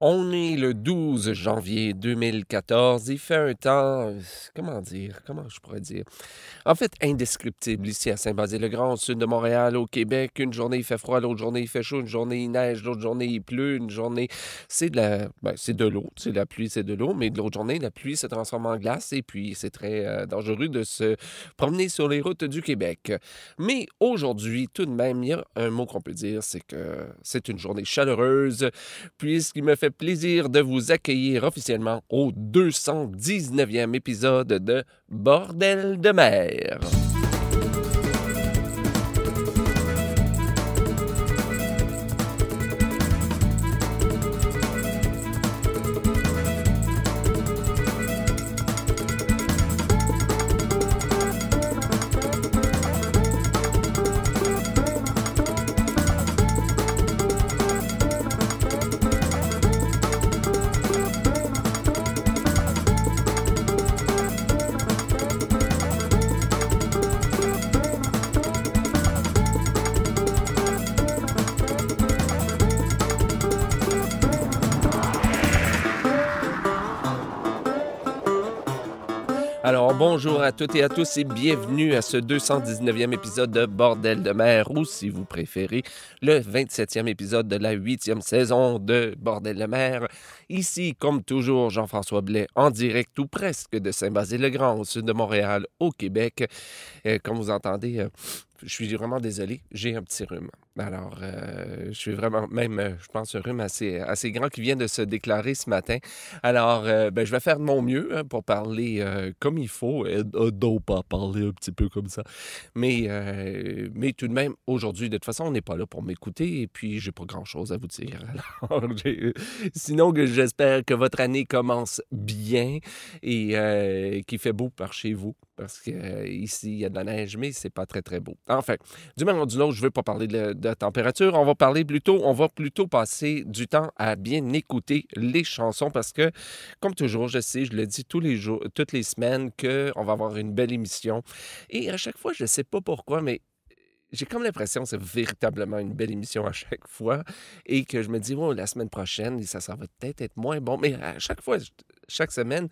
On est le 12 janvier 2014. Il fait un temps, comment dire, comment je pourrais dire, en fait indescriptible ici à Saint-Basile-le-Grand, au sud de Montréal, au Québec. Une journée il fait froid, l'autre journée il fait chaud, une journée il neige, l'autre journée il pleut, une journée c'est de la, ben, c'est de l'eau, c'est de la pluie, c'est de l'eau, mais de l'autre journée la pluie se transforme en glace et puis c'est très euh, dangereux de se promener sur les routes du Québec. Mais aujourd'hui, tout de même, il y a un mot qu'on peut dire, c'est que c'est une journée chaleureuse, puisqu'il me fait plaisir de vous accueillir officiellement au 219e épisode de Bordel de mer. Bonjour à toutes et à tous et bienvenue à ce 219e épisode de Bordel de mer ou, si vous préférez, le 27e épisode de la 8e saison de Bordel de mer. Ici, comme toujours, Jean-François Blais en direct ou presque de Saint-Basile-le-Grand au sud de Montréal, au Québec. Euh, comme vous entendez, euh, je suis vraiment désolé, j'ai un petit rhume. Alors, euh, je suis vraiment, même, je pense, un rhume assez, assez grand qui vient de se déclarer ce matin. Alors, ben, je vais faire de mon mieux hein, pour parler comme il faut, et non pas parler un petit peu comme ça. Mais, mais tout de même, aujourd'hui, de toute façon, on n'est pas là pour m'écouter et puis, j'ai pas grand-chose à vous dire. Alors, sinon, j'espère que votre année commence bien et qu'il fait beau par chez vous parce qu'ici, il y a de la neige, mais c'est pas très, très beau. Enfin, du même du lot, je ne veux pas parler de, de, température. On va parler plutôt, on va plutôt passer du temps à bien écouter les chansons parce que, comme toujours, je sais, je le dis tous les jours, toutes les semaines, qu'on va avoir une belle émission. Et à chaque fois, je ne sais pas pourquoi, mais j'ai comme l'impression que c'est véritablement une belle émission à chaque fois et que je me dis, oh, la semaine prochaine, ça, ça va peut-être être moins bon. Mais à chaque fois, chaque semaine,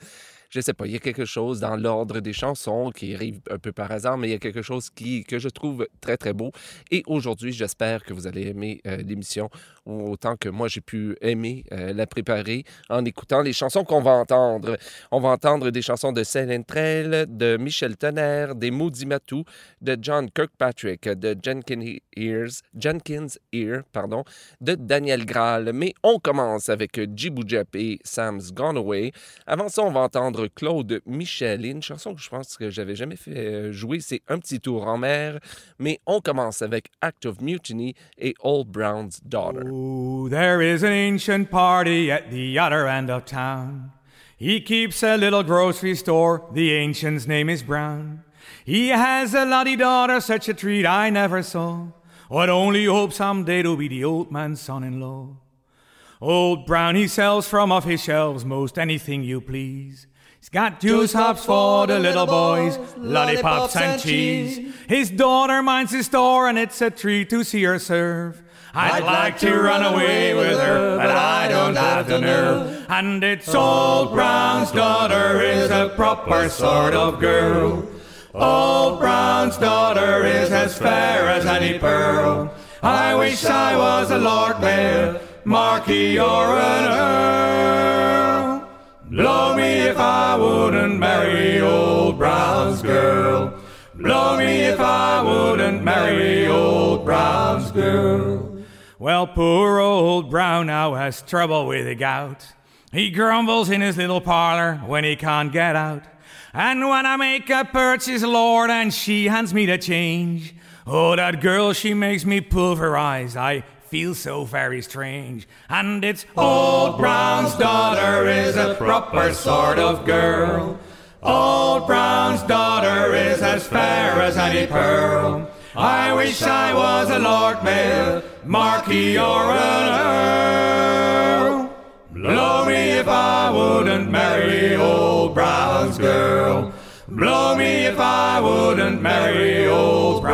je sais pas, il y a quelque chose dans l'ordre des chansons qui arrive un peu par hasard, mais il y a quelque chose qui, que je trouve très, très beau. Et aujourd'hui, j'espère que vous allez aimer euh, l'émission autant que moi j'ai pu aimer euh, la préparer en écoutant les chansons qu'on va entendre. On va entendre des chansons de Céline Trail, de Michel Tonnerre, des Maudits Matou, de John Kirkpatrick, de Jenkins Ears, Jenkins Ear, pardon, de Daniel Graal. Mais on commence avec Djibou et Sam's Gone Away. Avant ça, on va entendre Claude Michel une chanson que je pense que j'avais jamais fait euh, jouer. C'est Un petit tour en mer. Mais on commence avec Act of Mutiny et Old Brown's Daughter. Oh, there is an ancient party at the other end of town. He keeps a little grocery store. The ancient's name is Brown. He has a lottie daughter, such a treat I never saw. I'd only hope someday to be the old man's son-in-law. Old Brown, he sells from off his shelves most anything you please. He's got juice hops for the little boys, lollipops and cheese. His daughter minds his store, and it's a treat to see her serve. I'd like to run away with her, but I don't have the nerve. And it's old Brown's daughter is a proper sort of girl. Old Brown's daughter is as fair as any pearl. I wish I was a Lord Mayor, Marquis, or an Earl. Blow me if I wouldn't marry old Brown's girl. Blow me if I wouldn't marry old Brown's girl. Well, poor old Brown now has trouble with the gout. He grumbles in his little parlor when he can't get out. And when I make a purchase, Lord, and she hands me the change, oh, that girl, she makes me pulverize. I feel so very strange. And it's old Brown's daughter is a proper sort of girl. Old Brown's daughter is as fair as any pearl. I wish I was a Lord Mayor, Marquis or an Earl. Blow me if I wouldn't marry old Brown's girl. Blow me if I wouldn't marry old.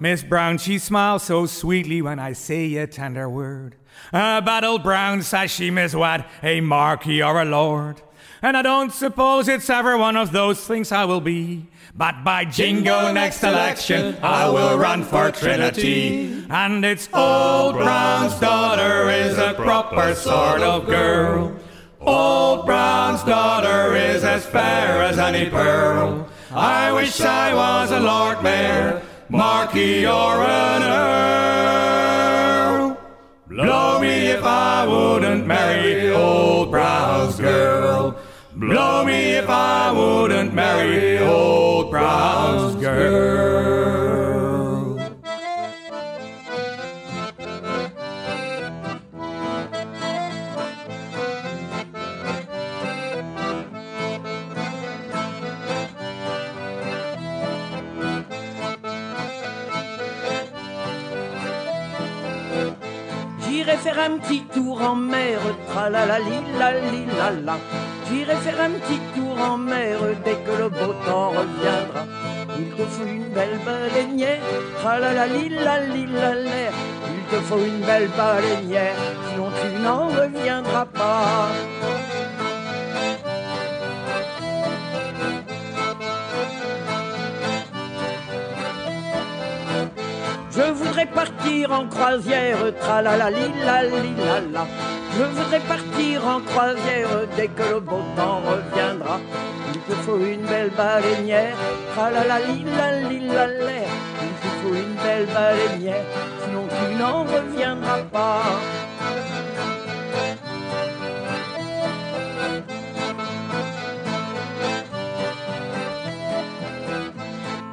Miss Brown, she smiles so sweetly when I say a tender word. A battle Brown says she, Miss What, a marquis or a lord. And I don't suppose it's ever one of those things I will be. But by jingo, next election, I will run for Trinity. And it's old Brown's daughter is a proper sort of girl. Old Brown's daughter is as fair as any pearl. I wish I was a Lord Mayor, Marquis or an Earl. Blow me if I wouldn't marry old Brown's girl. Blow me if I wouldn't marry old Brown's girl. Un petit tour en mer, tralalali la la la. J'irai faire un petit tour en mer dès que le beau temps reviendra. Il te faut une belle baleinière, tralalali la la la. Il te faut une belle baleinière, sinon tu n'en reviendras pas. Voudrais partir en croisière, tralalali la li la. Je voudrais partir en croisière dès que le beau temps reviendra. Il te faut une belle baleinière, tralalali la li la la. Il te faut une belle baleinière, sinon tu n'en reviendras pas.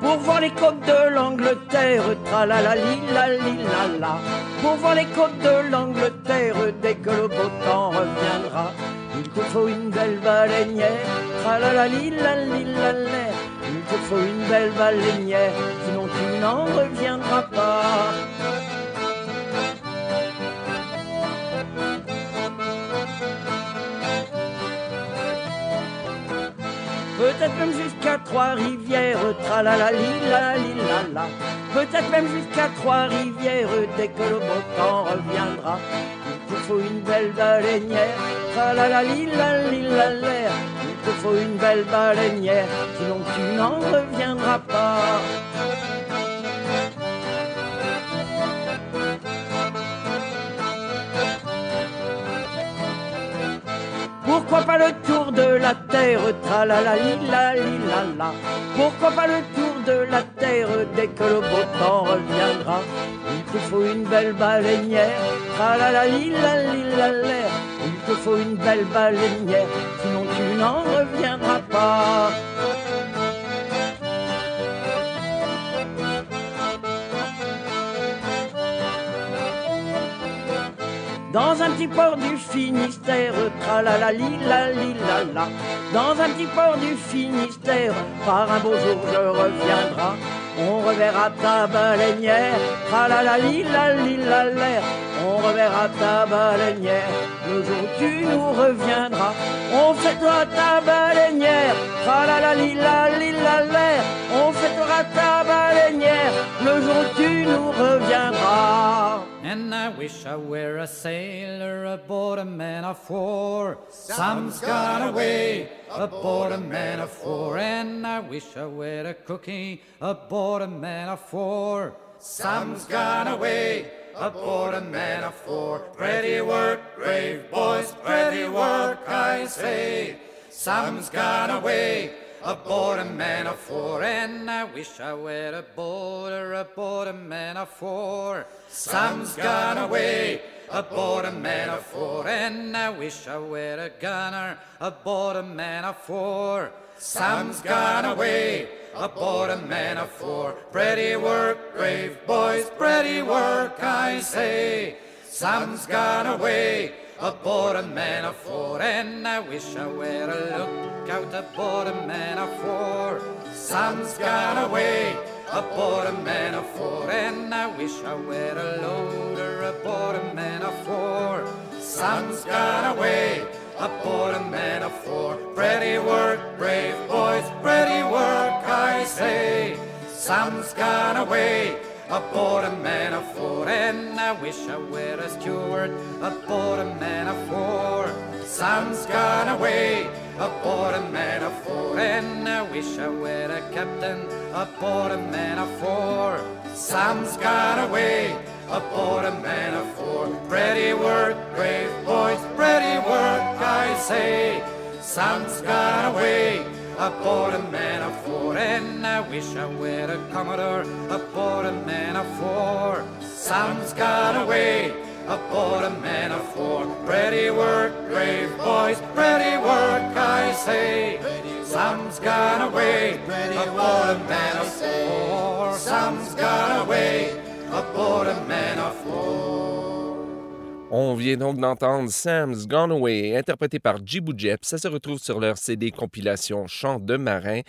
Pour voir les côtes de l'Angleterre, tralalali la li la. Pour voir les côtes de l'Angleterre, dès que le beau temps reviendra, il te faut une belle baleinière, tralalali la li la la. Il te faut une belle baleinière, sinon tu n'en reviendras pas. Peut-être même jusqu'à Trois-Rivières, tralalali la li la la. Peut-être même jusqu'à Trois-Rivières, dès que le beau temps reviendra. Il te faut une belle baleinière, tralalali la li la la. Il te faut une belle baleinière, sinon tu n'en reviendras pas. Pourquoi pas le tour de la terre, tralalali la li la la. Pourquoi pas le tour de la terre dès que le beau temps reviendra? Il te faut une belle baleinière, tralalali la la la. Il te faut une belle baleinière, sinon tu n'en reviendras pas. Dans un petit port du Finistère, tralalali la li la la. Dans un petit port du Finistère, par un beau jour je reviendrai. On reverra ta baleinière, tralalali la li la la. On reverra ta baleinière, le jour où tu nous reviendras. On fêtera ta baleinière, tralalali la li la la. On wish I were a sailor aboard a man of war. Sam's gone away aboard a man of war. And I wish I were a cookie aboard a man of war. Sam's gone away aboard a man of war. Pretty work, brave boys, pretty work, I say. Sam's gone away aboard a man of war, and I wish I were aboard or aboard a man of war. Sam's gone away aboard a man of war, and I wish I were a gunner aboard a man of war. Sam's gone away aboard a man of war. Pretty work, brave boys, pretty work, I say. Sam's gone away aboard a man of war, and I wish I were a lookout aboard a man of war. Sam's gone away aboard a man of war, and I wish I were a loader aboard a man of war. Sam's gone away aboard a man of war. Pretty work, brave boys, pretty work, I say. Sam's gone away Aboard a man of four, and I wish I were a steward. Aboard a man of four, Sam's gone away. Aboard a man of four, and I wish I were a captain. Aboard a man of four, Sam's gone away. Aboard a man of four, Pretty work, brave boys. Pretty work, I say. Sam's gone away aboard a man of war. And I wish I were a commodore aboard a man of war. Sam's gone away aboard a man of war. Ready work, brave boys, ready work, I say. Sam's gone away aboard a man of war. Sam's gone away aboard a man of war. On vient donc d'entendre Sam's Gone Away, interprété par Jibou Jep. Ça se retrouve sur leur CD compilation Chant de marin.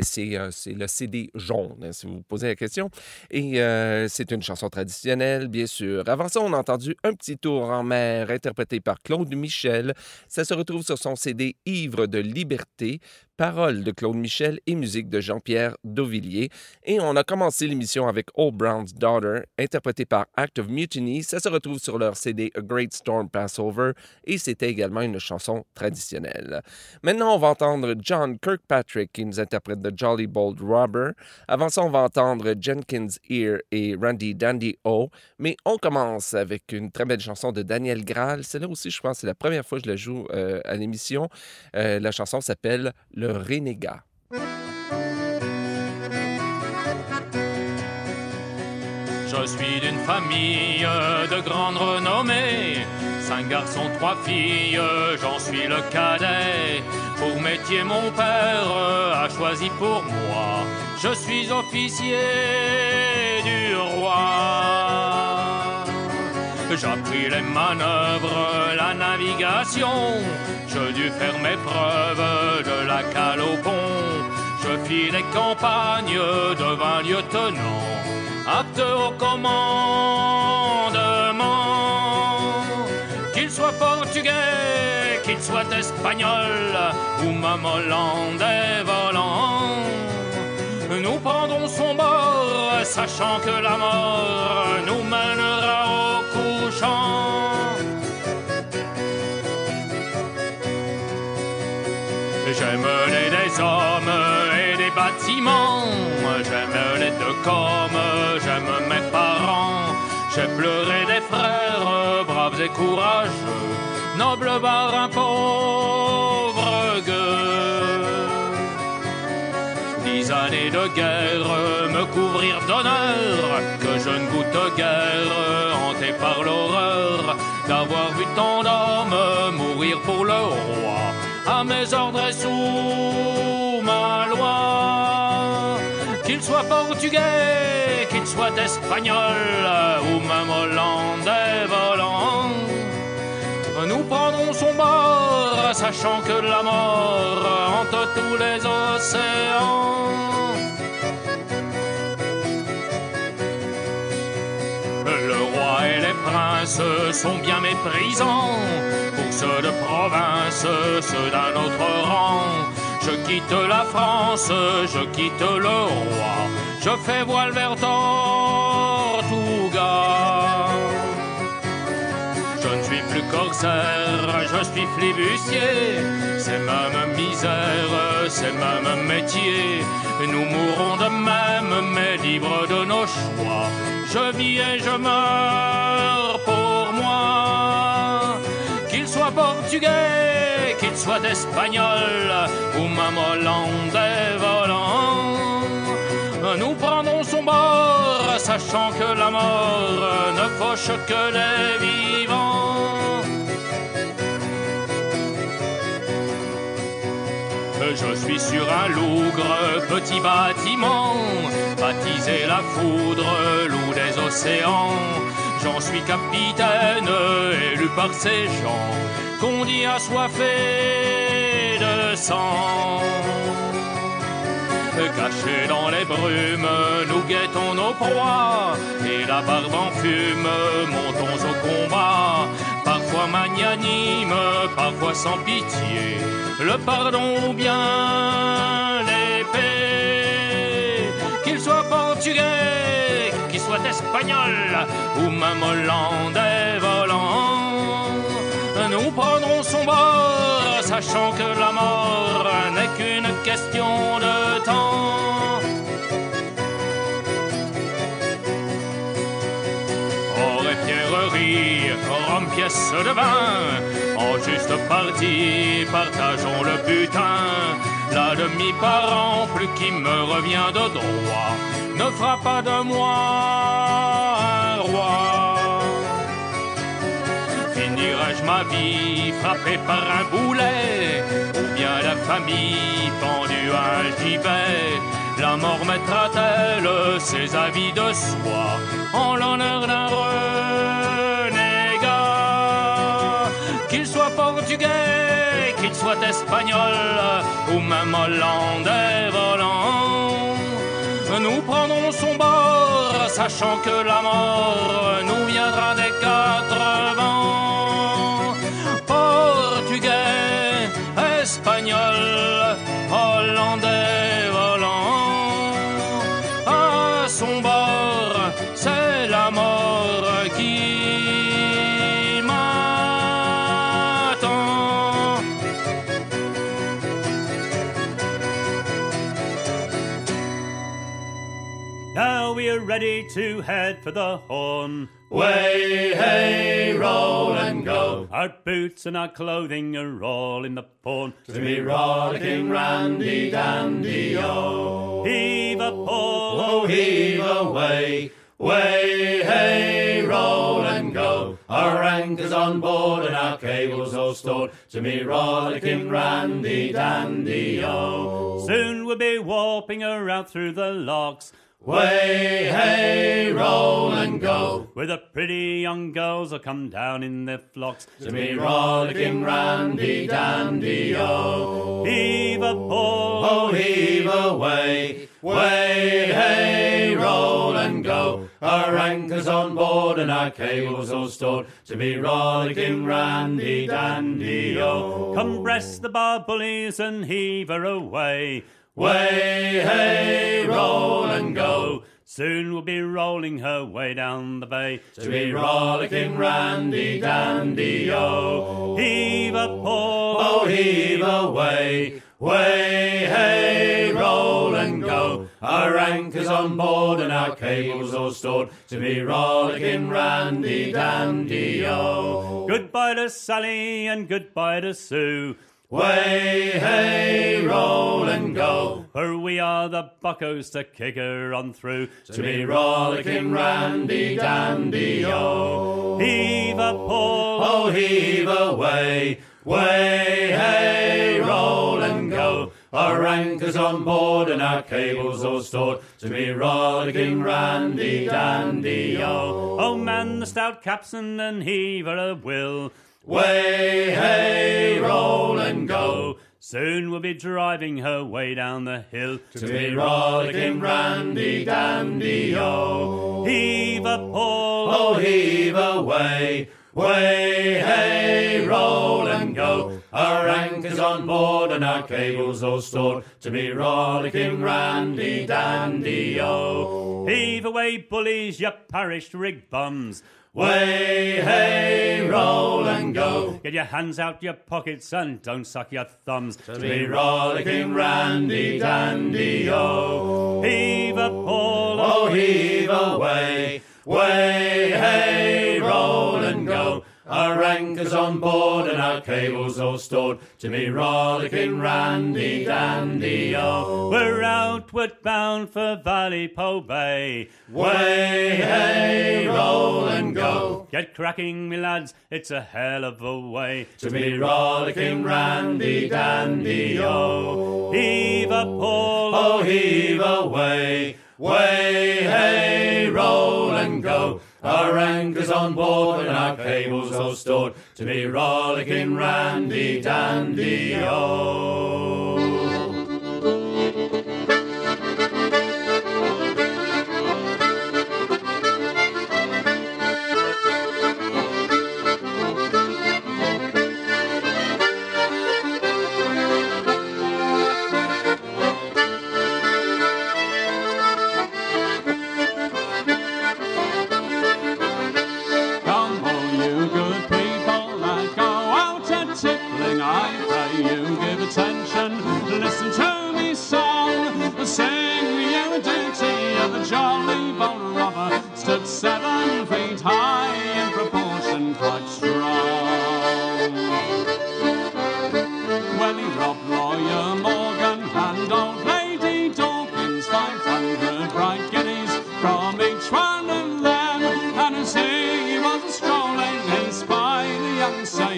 C'est euh, c'est le CD jaune, hein, si vous vous posez la question. Et euh, c'est une chanson traditionnelle, bien sûr. Avant ça, on a entendu Un petit tour en mer, interprété par Claude Michel. Ça se retrouve sur son CD Ivre de liberté, paroles de Claude Michel et musique de Jean-Pierre Dauvillier. Et on a commencé l'émission avec Old Brown's Daughter, interprétée par Act of Mutiny. Ça se retrouve sur leur CD A Great Storm Passover et c'était également une chanson traditionnelle. Maintenant, on va entendre John Kirkpatrick qui nous interprète The Jolly Bold Robber. Avant ça, on va entendre Jenkins Ear et Randy Dandy O. Mais on commence avec une très belle chanson de Daniel Graal. Celle-là aussi, je pense, c'est la première fois que je la joue euh, à l'émission. Euh, la chanson s'appelle Le Renégat. Je suis d'une famille de grande renommée. Cinq garçons, trois filles, j'en suis le cadet. Pour métier, mon père a choisi pour moi. Je suis officier du roi. J'appris les manœuvres, la navigation. Je dû faire mes preuves de la cale au pont. Je fis les campagnes, devint lieutenant, apte au commandement. Qu'il soit portugais, qu'il soit espagnol ou même hollandais volant. Nous prendrons son bord, sachant que la mort nous J'ai pleuré des frères, braves et courageux, nobles marins pauvres gueux. Dix années de guerre me couvrirent d'honneur, que je ne goûte guère, hanté par l'horreur d'avoir vu tant d'hommes mourir pour le roi, à mes ordres et sous ma loi. Qu'il soit portugais, soit espagnol, ou même hollandais volant, nous prendrons son bord, sachant que la mort hante tous les océans. Le roi et les princes sont bien méprisants. Pour ceux de province, ceux d'un autre rang. Je quitte la France, je quitte le roi. Je fais voile vers Tortuga. Je ne suis plus corsaire, je suis flibustier. C'est même misère, c'est même métier. Nous mourrons de même, mais libres de nos choix. Je vis et je meurs pour moi. Qu'il soit portugais, qu'il soit espagnol ou même hollandais volant. Nous prendrons son bord, sachant que la mort ne fauche que les vivants. Je suis sur un lougre, petit bâtiment, baptisé la foudre, loup des océans. J'en suis capitaine, élu par ces gens, qu'on dit assoiffé de sang. Cachés dans les brumes, nous guettons nos proies, et la barbe en fume, montons au combat. Parfois magnanime, parfois sans pitié, le pardon ou bien l'épée. Qu'il soit portugais, qu'il soit Espagnols ou même Hollandais volants. Nous prendrons son bord, sachant que la mort n'est qu'une question de de vin, en juste partie, partageons le butin. La demi-par an, plus qui me revient de droit, ne fera pas de moi un roi. Finirai-je ma vie frappé par un boulet, ou bien la famille pendue à un gibet La mort mettra-t-elle ses avis de soi en l'honneur d'un renégat Qu'il soit portugais, qu'il soit espagnol, ou même hollandais volant. Nous prendrons son bord, sachant que la mort nous viendra des ready to head for the horn. Way, hey, roll and go. Our boots and our clothing are all in the pawn. To be rollicking randy dandy, oh. Heave a pole, Oh, heave away. Way, hey, roll and go. Our anchors on board and our cables all stored. To me rollicking randy dandy, oh. Soon we'll be warping around through the locks. Way, hey, roll and go. Where the pretty young girls will come down in their flocks. To me rollicking randy dandy, oh. Heave a pole, Oh, heave away. Way, hey, roll and go. Our anchors on board and our cables all stored. To be rollicking randy dandy, oh. Come breast the bar bullies and heave her away. Way, hey, roll and go. Soon we'll be rolling her way down the bay. To be rollicking randy dandy, oh. Heave a pole, Oh, heave away. Way, hey, roll and go. Our anchors on board and our cables all stored. To be rollicking randy dandy, oh. Goodbye to Sally and goodbye to Sue. Way, hey, roll and go. For we are the buckos to kick her on through. To be rollicking randy dandy, oh. Heave a pole, Oh, heave away. Way, hey, roll and go. Our anchors on board and our cables all stored. To be rollicking randy dandy, oh. Oh, man the stout capstan and heave her a will. Way, hey, roll and go. Soon we'll be driving her way down the hill. To be rollicking randy dandy, oh. Heave a pole, Oh, heave away. Way, hey, roll and go. Our anchors on board and our cables all stored. To be rollicking randy dandy, oh. heave away bullies, you parish rig bums. Way, hey, roll and go. Get your hands out your pockets and don't suck your thumbs. To be rollicking randy dandy, oh. Heave a pole, Oh, heave away. Way, hey, roll and go. Our anchors on board and our cables all stored. To be rollicking randy dandy, oh. We're outward bound for Valley Po Bay. Way, hey, roll and go. Get cracking, me lads, it's a hell of a way. To be rollicking randy dandy, oh. Heave a pole, Oh, heave away. Way, hey, go. Our anchors on board and our cables all stored. To be rollicking randy dandy, oh.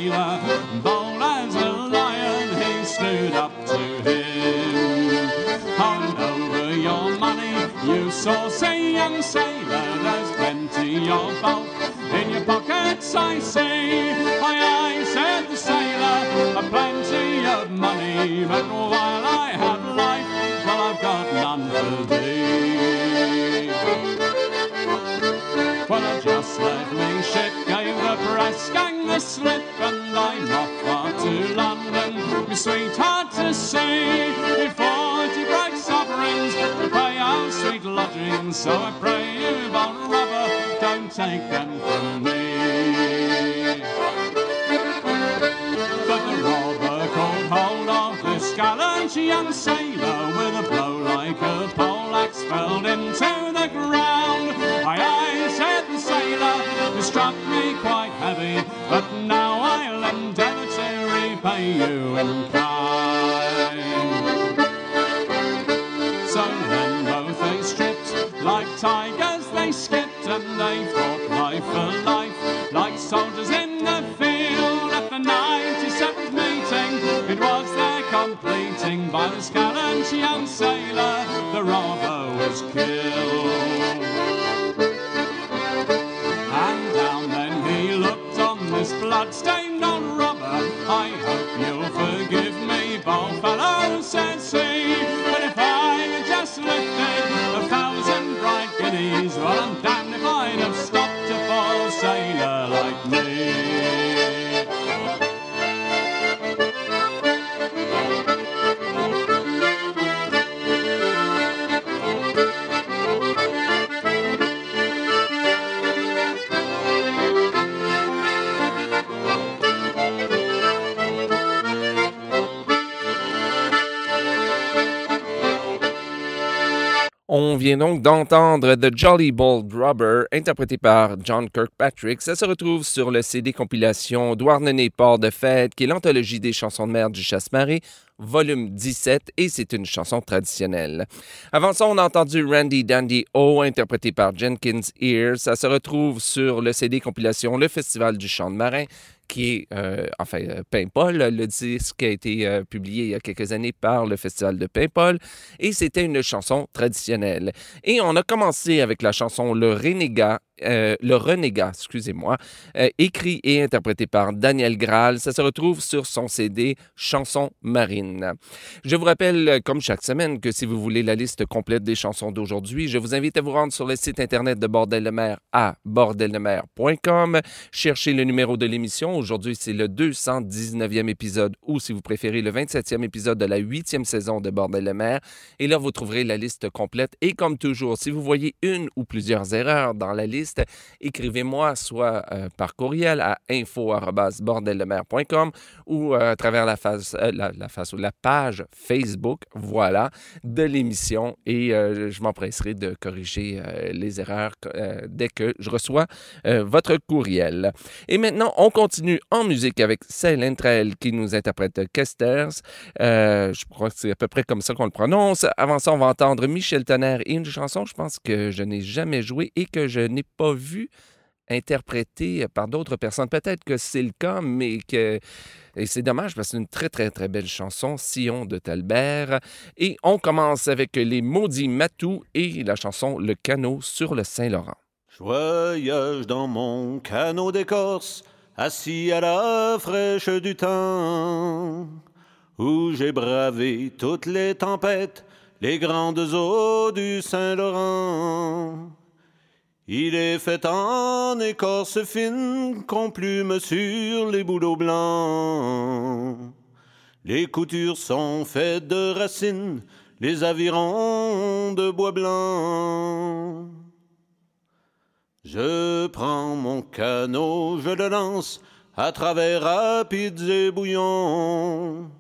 Sailor, bold as a lion, he stood up to him. Hand over your money, you saucy young sailor, there's plenty of bulk in your pockets, I see. Aye, aye, said the sailor, a plenty of money, but while I have life, well, I've got none for thee. Well, I just let me ship, gave the press gang the slip, donc d'entendre The Jolly Bold Rubber, interprété par John Kirkpatrick. Ça se retrouve sur le CD compilation Douarnenez Port de Fête, qui est l'anthologie des chansons de mer du Chasse-Marée, volume 17, et c'est une chanson traditionnelle. Avant ça, on a entendu Randy Dandy O, interprété par Jenkins Ears. Ça se retrouve sur le CD compilation Le Festival du Chant de Marin, qui est, euh, enfin, euh, Paimpol. Le disque a été euh, publié il y a quelques années par le Festival de Paimpol et c'était une chanson traditionnelle. Et on a commencé avec la chanson Le Renégat, euh, Le Renégat, excusez-moi, euh, écrit et interprété par Daniel Graal. Ça se retrouve sur son CD Chansons marines. Je vous rappelle, comme chaque semaine, que si vous voulez la liste complète des chansons d'aujourd'hui, je vous invite à vous rendre sur le site internet de Bordel de mer à bordeldemer.com. Cherchez le numéro de l'émission. Aujourd'hui, c'est le 219e épisode ou, si vous préférez, le 27e épisode de la 8e saison de Bordel de mer. Et là, vous trouverez la liste complète. Et comme toujours, si vous voyez une ou plusieurs erreurs dans la liste, écrivez-moi soit euh, par courriel à info.bordeldemer.com ou euh, à travers la, face, euh, la, face ou la page Facebook, voilà, de l'émission. Et je m'empresserai de corriger les erreurs dès que je reçois votre courriel. Et maintenant, on continue en musique avec Céline Trail qui nous interprète Kesters. Je crois que c'est à peu près comme ça qu'on le prononce. Avant ça, on va entendre Michel Tonnerre et une chanson, je pense que je n'ai jamais joué et que je n'ai pas vu interprétée par d'autres personnes. Peut-être que c'est le cas, mais que... C'est dommage parce que c'est une très, très, très belle chanson, Sion de Talbert. Et on commence avec les maudits Matous et la chanson Le canot sur le Saint-Laurent. Je voyage dans mon canot d'écorce, assis à la fraîche du temps, où j'ai bravé toutes les tempêtes, les grandes eaux du Saint-Laurent. Il est fait en écorce fine qu'on plume sur les bouleaux blancs. Les coutures sont faites de racines, les avirons de bois blanc. Je prends mon canot, je le lance à travers rapides et bouillons.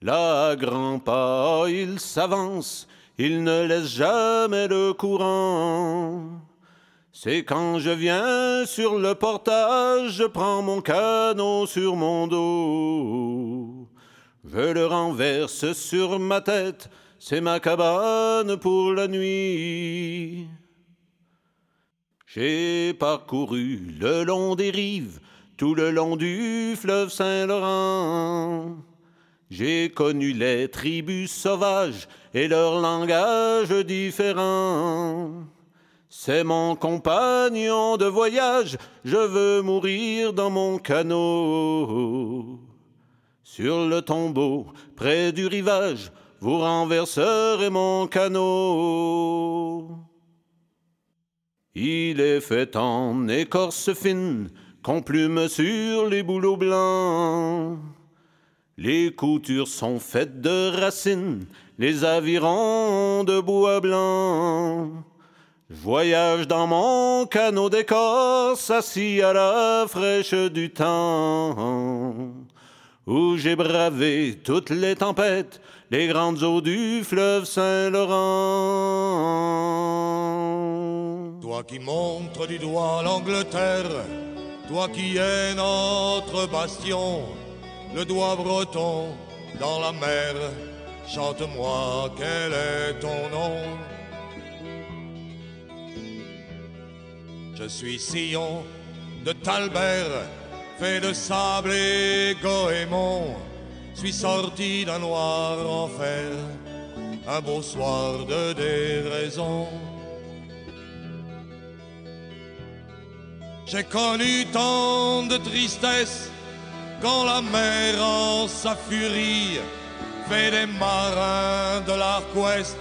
Là, à grands pas, il s'avance, il ne laisse jamais le courant. C'est quand je viens sur le portage, je prends mon canot sur mon dos. Je le renverse sur ma tête, c'est ma cabane pour la nuit. J'ai parcouru le long des rives tout le long du fleuve Saint-Laurent. J'ai connu les tribus sauvages et leur langage différent. C'est mon compagnon de voyage, je veux mourir dans mon canot. Sur le tombeau, près du rivage, vous renverserez mon canot. Il est fait en écorce fine, qu'on plume sur les bouleaux blancs. Les coutures sont faites de racines, les avirons de bois blanc. Voyage dans mon canot d'écorce, assis à la fraîche du temps, où j'ai bravé toutes les tempêtes, les grandes eaux du fleuve Saint-Laurent. Toi qui montres du doigt l'Angleterre, toi qui es notre bastion, le doigt breton dans la mer, chante-moi quel est ton nom. Je suis sillon de Talbert, fait de sable et goémon, suis sorti d'un noir enfer, un beau soir de déraison. J'ai connu tant de tristesse quand la mer en sa furie fait des marins de l'arc ouest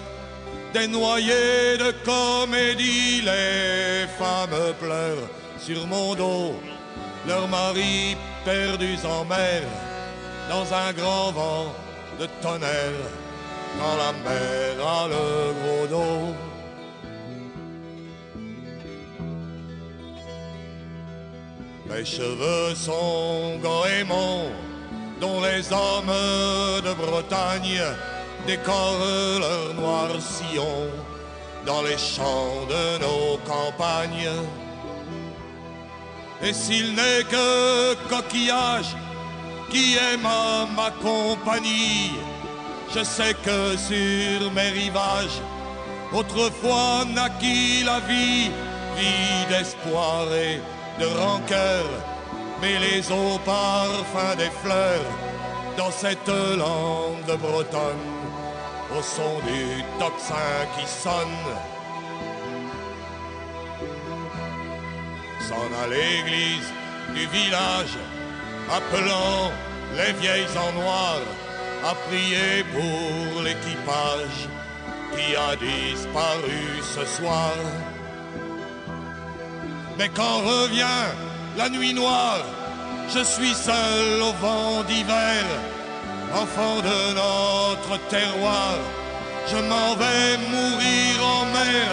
des noyés de comédie, les femmes pleurent sur mon dos, leurs maris perdus en mer, dans un grand vent de tonnerre, quand la mer a le gros dos. Mes cheveux sont goémons, dont les hommes de Bretagne décorent leur noir sillon dans les champs de nos campagnes. Et s'il n'est que coquillage qui aime ma compagnie, je sais que sur mes rivages, autrefois naquit la vie, vie d'espoir et de rancœur, mais les eaux parfums des fleurs dans cette lande bretonne au son du tocsin qui sonne. S'en à l'église du village, appelant les vieilles en noir à prier pour l'équipage qui a disparu ce soir. Mais quand revient la nuit noire, je suis seul au vent d'hiver enfant de notre terroir, je m'en vais mourir en mer.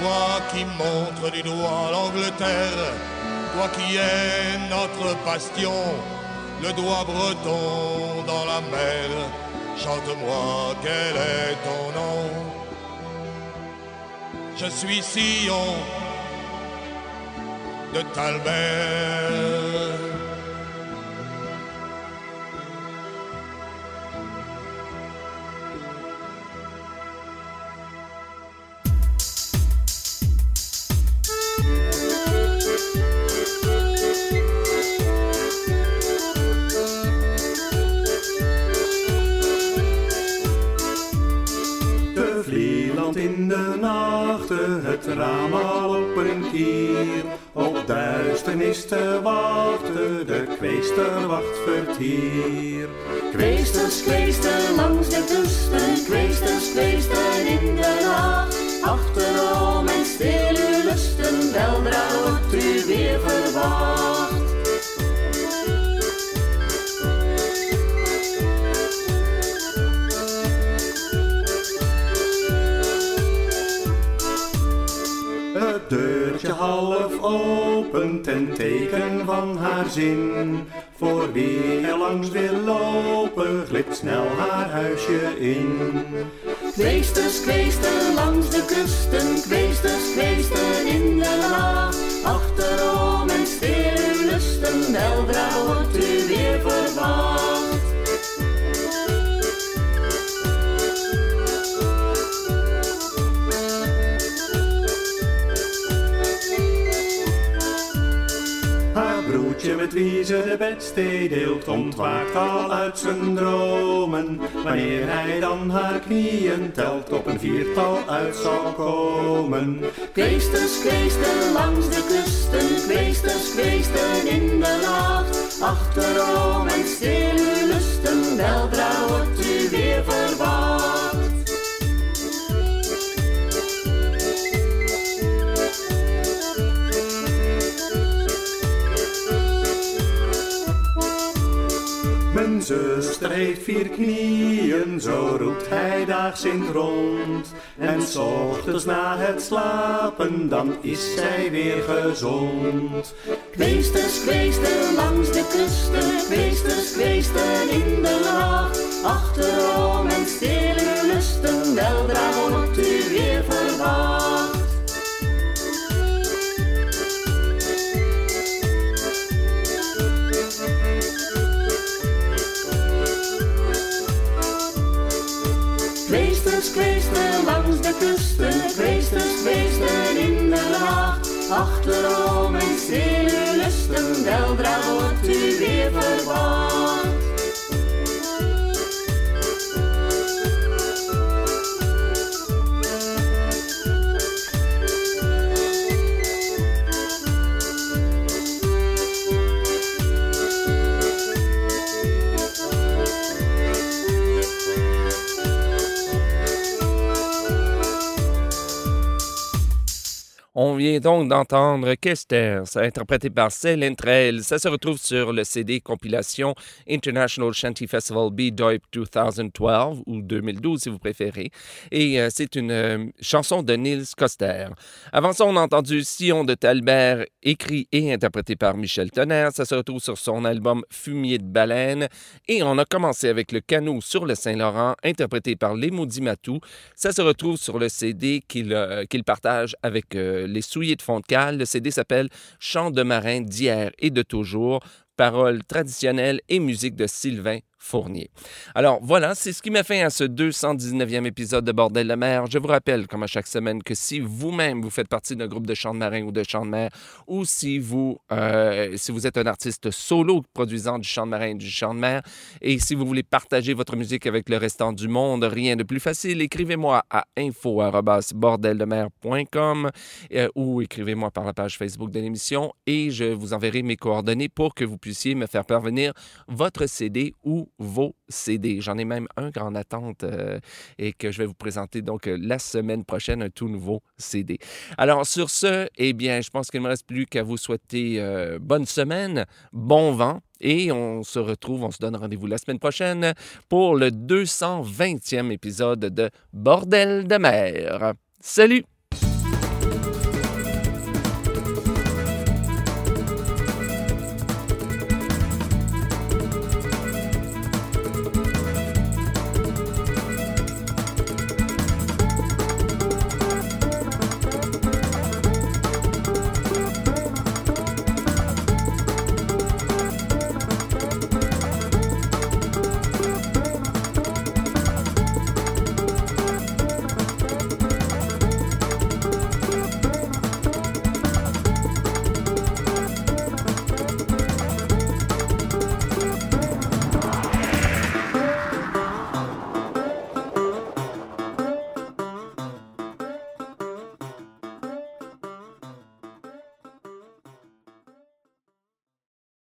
Toi qui montres du doigt l'Angleterre, toi qui es notre bastion, le doigt breton dans la mer, chante-moi quel est ton nom. Je suis sillon de Talbert. Raam al op een kier. Op duisternis te wachten, de kweester wacht vertier. Kweesters, kweester langs de kusten, kweesters, kweester in de nacht. Achterom en stil uw lusten, weldra wordt u weer verwacht. Half open ten teken van haar zin. Voor wie er langs wil lopen, glipt snel haar huisje in. Kweesters, kweester langs de kusten, kweesters, kweester in de laag. Met Friese de bedstee deelt, ontwaakt al uit zijn dromen. Wanneer hij dan haar knieën telt, op een viertal uit zal komen. Kweesters, kweesten langs de kusten, kweesters, kweesten in de nacht. Achterom en stil lusten, weldra wordt zuster heeft vier knieën, zo roept hij daags in het rond. En s ochtends na het slapen, dan is zij weer gezond. Kweesters, kweesten langs de kusten, kweesters, kweesten in de nacht. Achterom en stil uw lusten, weldra de kusten, kweesters, kweesten in de nacht. Achterom en stil uw lusten, weldra wordt u weer verwacht. Vient donc d'entendre Kester, interprété par Céline Trail. Ça se retrouve sur le CD compilation International Shanty Festival B-Doip 2012 ou 2012 si vous préférez. Et euh, c'est une euh, chanson de Niels Coster. Avant ça, on a entendu Sion de Talbert, écrit et interprété par Michel Tonnerre. Ça se retrouve sur son album Fumier de baleine. Et on a commencé avec le canot sur le Saint-Laurent, interprété par Les Maudits. Ça se retrouve sur le CD qu'il euh, partage avec euh, les souliers de fond. Le CD s'appelle Chants de marin d'hier et de toujours, paroles traditionnelles et musique de Sylvain Fournier. Alors voilà, c'est ce qui m'a fait à ce 219e épisode de Bordel de mer. Je vous rappelle, comme à chaque semaine, que si vous-même vous faites partie d'un groupe de chants de marin ou de chants de mer, ou si vous, euh, si vous êtes un artiste solo produisant du chant de marin et du chant de mer, et si vous voulez partager votre musique avec le restant du monde, rien de plus facile, écrivez-moi à info@bordeldemer.com euh, ou écrivez-moi par la page Facebook de l'émission et je vous enverrai mes coordonnées pour que vous puissiez me faire parvenir votre CD ou CD. J'en ai même un en attente euh, et que je vais vous présenter donc euh, la semaine prochaine, un tout nouveau CD. Alors sur ce, eh bien, je pense qu'il ne me reste plus qu'à vous souhaiter euh, bonne semaine, bon vent. Et on se retrouve, on se donne rendez-vous la semaine prochaine pour le 220e épisode de Bordel de mer. Salut!